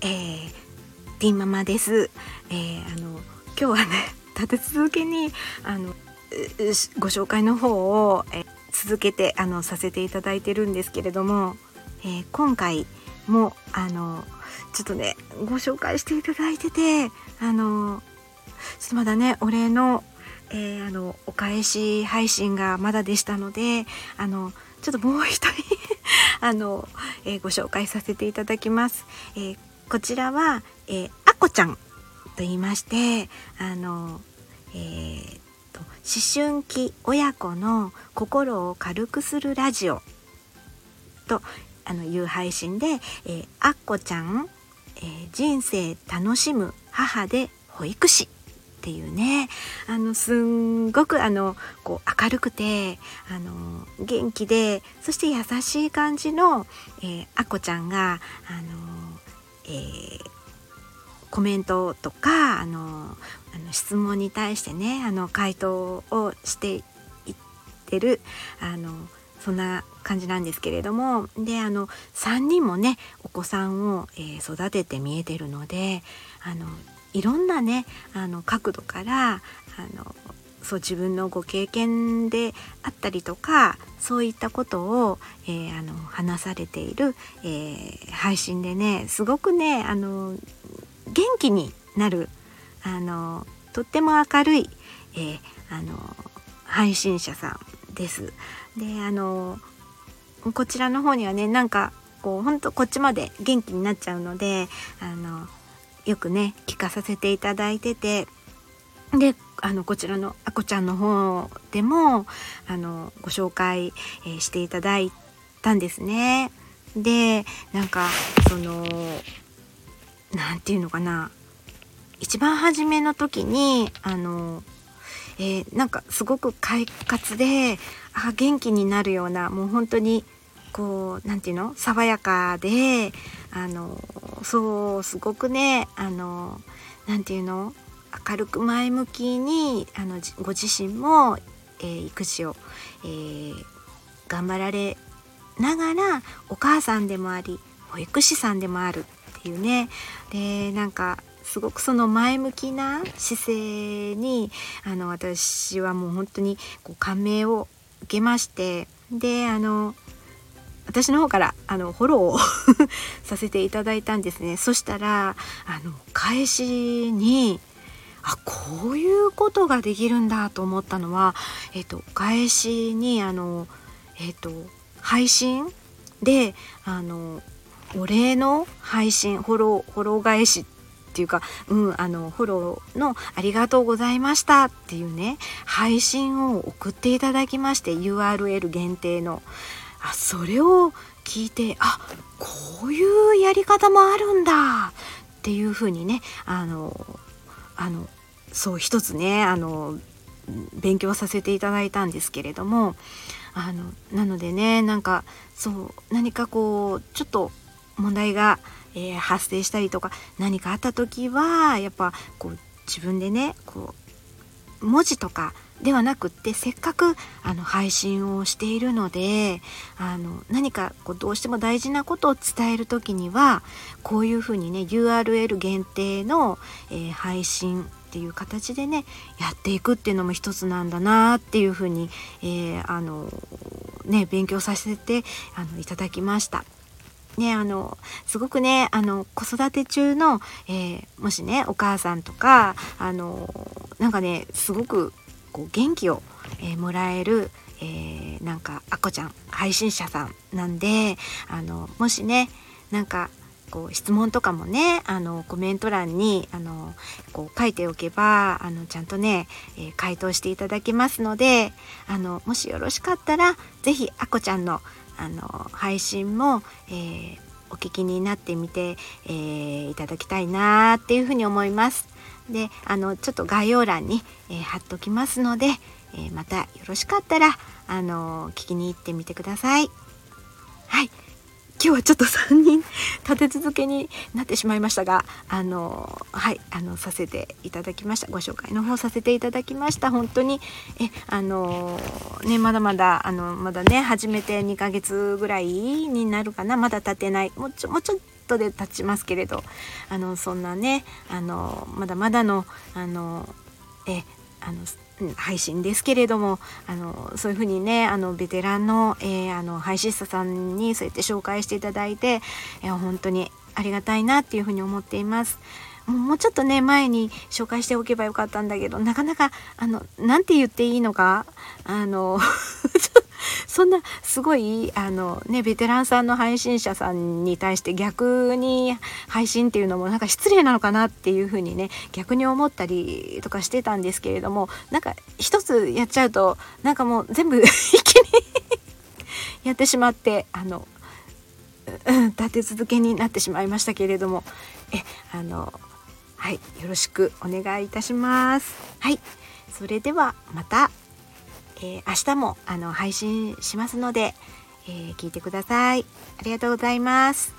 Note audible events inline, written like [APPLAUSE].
えー、ティンママです。えー、あの今日はね [LAUGHS] 立て続けにあのご紹介の方を、え続けてあのさせていただいてるんですけれども、えー、今回もあのちょっとねご紹介していただいててあのちょっとまだねお礼の,、えー、あのお返し配信がまだでしたのであのちょっともう一人 [LAUGHS] あの、えー、ご紹介させていただきます。えー、こちらは、えー、あこちゃんと言いましてあの、えー、と思春期親子の心を軽くするラジオとあのいう配信で、えー、あっこちゃん、えー、人生楽しむ母で保育士っていうねあのすんごくあのこう明るくてあの元気でそして優しい感じの、えー、あこちゃんがあの、えー、コメントとかあのあの質問に対してねあの回答をしていってるあのそんな感じなんですけれどもであの3人もねお子さんを、えー、育てて見えてるのであのいろんなねあの角度からあのそう自分のご経験であったりとかそういったことを、えー、あの話されている、えー、配信でねすごくねあの元気になるあのとっても明るい、えー、あの配信者さんです。であのこちらの方にはねなんかこうほんとこっちまで元気になっちゃうのであのよくね聞かさせていただいててであのこちらのあこちゃんの方でもあのご紹介、えー、していただいたんですね。でなんかその何て言うのかな。一番初めの時にあの、えー、なんかすごく快活であ元気になるようなもう本当にこう何て言うの？爽やかであのそうすごくねあの何て言うの？明るく前向きにあのご自身も、えー、育児を、えー、頑張られながらお母さんでもあり保育士さんでもあるっていうね。でなんかすごくその前向きな姿勢にあの私はもう本当にこう感銘を受けましてであの私の方からあのフォローを [LAUGHS] させていただいたんですね。そしたらあの返しにあこういうことができるんだと思ったのは、えっと、返しにあの、えっと、配信であのお礼の配信フォローフォロー返しっていうか、うん、あのフォローの「ありがとうございました」っていうね配信を送っていただきまして URL 限定のあそれを聞いてあこういうやり方もあるんだっていうふうにねあのあのそう一つねあの勉強させていただいたんですけれどもあのなのでねなんかそう何かこうちょっと問題が、えー、発生したりとか何かあった時はやっぱこう自分でねこう文字とかではなくってせっかくあの配信をしているのであの何かこうどうしても大事なことを伝える時にはこういうふうにね URL 限定の、えー、配信っていう形でねやっていくっていうのも一つなんだなっていうふうに、えー、あのね勉強させてあのいただきました。ね、あのすごくねあの子育て中の、えー、もしねお母さんとかあのなんかねすごくこう元気を、えー、もらえる、えー、なんかあこちゃん配信者さんなんであのもしねなんかこう質問とかもねあのコメント欄にあのこう書いておけばあのちゃんとね、えー、回答していただけますのであのもしよろしかったら是非あこちゃんのあの配信も、えー、お聞きになってみて、えー、いただきたいなっていうふうに思います。であのちょっと概要欄に、えー、貼っときますので、えまたよろしかったらあの聞きに行ってみてください。はい今日はちょっと3人立て続けになってしまいましたがあのはいあのさせていただきました。ご紹介の方させていただきました。本当にえあのねまだまだあのまだね始めて2ヶ月ぐらいになるかな。まだ経てない。もうちょもうちょっとで経ちますけれどあのそんなねあのまだまだのあのえあの配信ですけれどもあのそういうふうにねあのベテランの,、えー、あの配信者さんにそうやって紹介していただいて、えー、本当にありがたいなっていうふうに思っています。もうちょっとね前に紹介しておけばよかったんだけどなかなかあのなんて言っていいのかあの [LAUGHS] [LAUGHS] そんなすごいあのねベテランさんの配信者さんに対して逆に配信っていうのもなんか失礼なのかなっていうふうにね逆に思ったりとかしてたんですけれどもなんか一つやっちゃうとなんかもう全部 [LAUGHS] 一気にやってしまってあの立て続けになってしまいましたけれどもえあのはいよろしくお願いいたします。はいそれではまた、えー、明日もあの配信しますので、えー、聞いてください。ありがとうございます。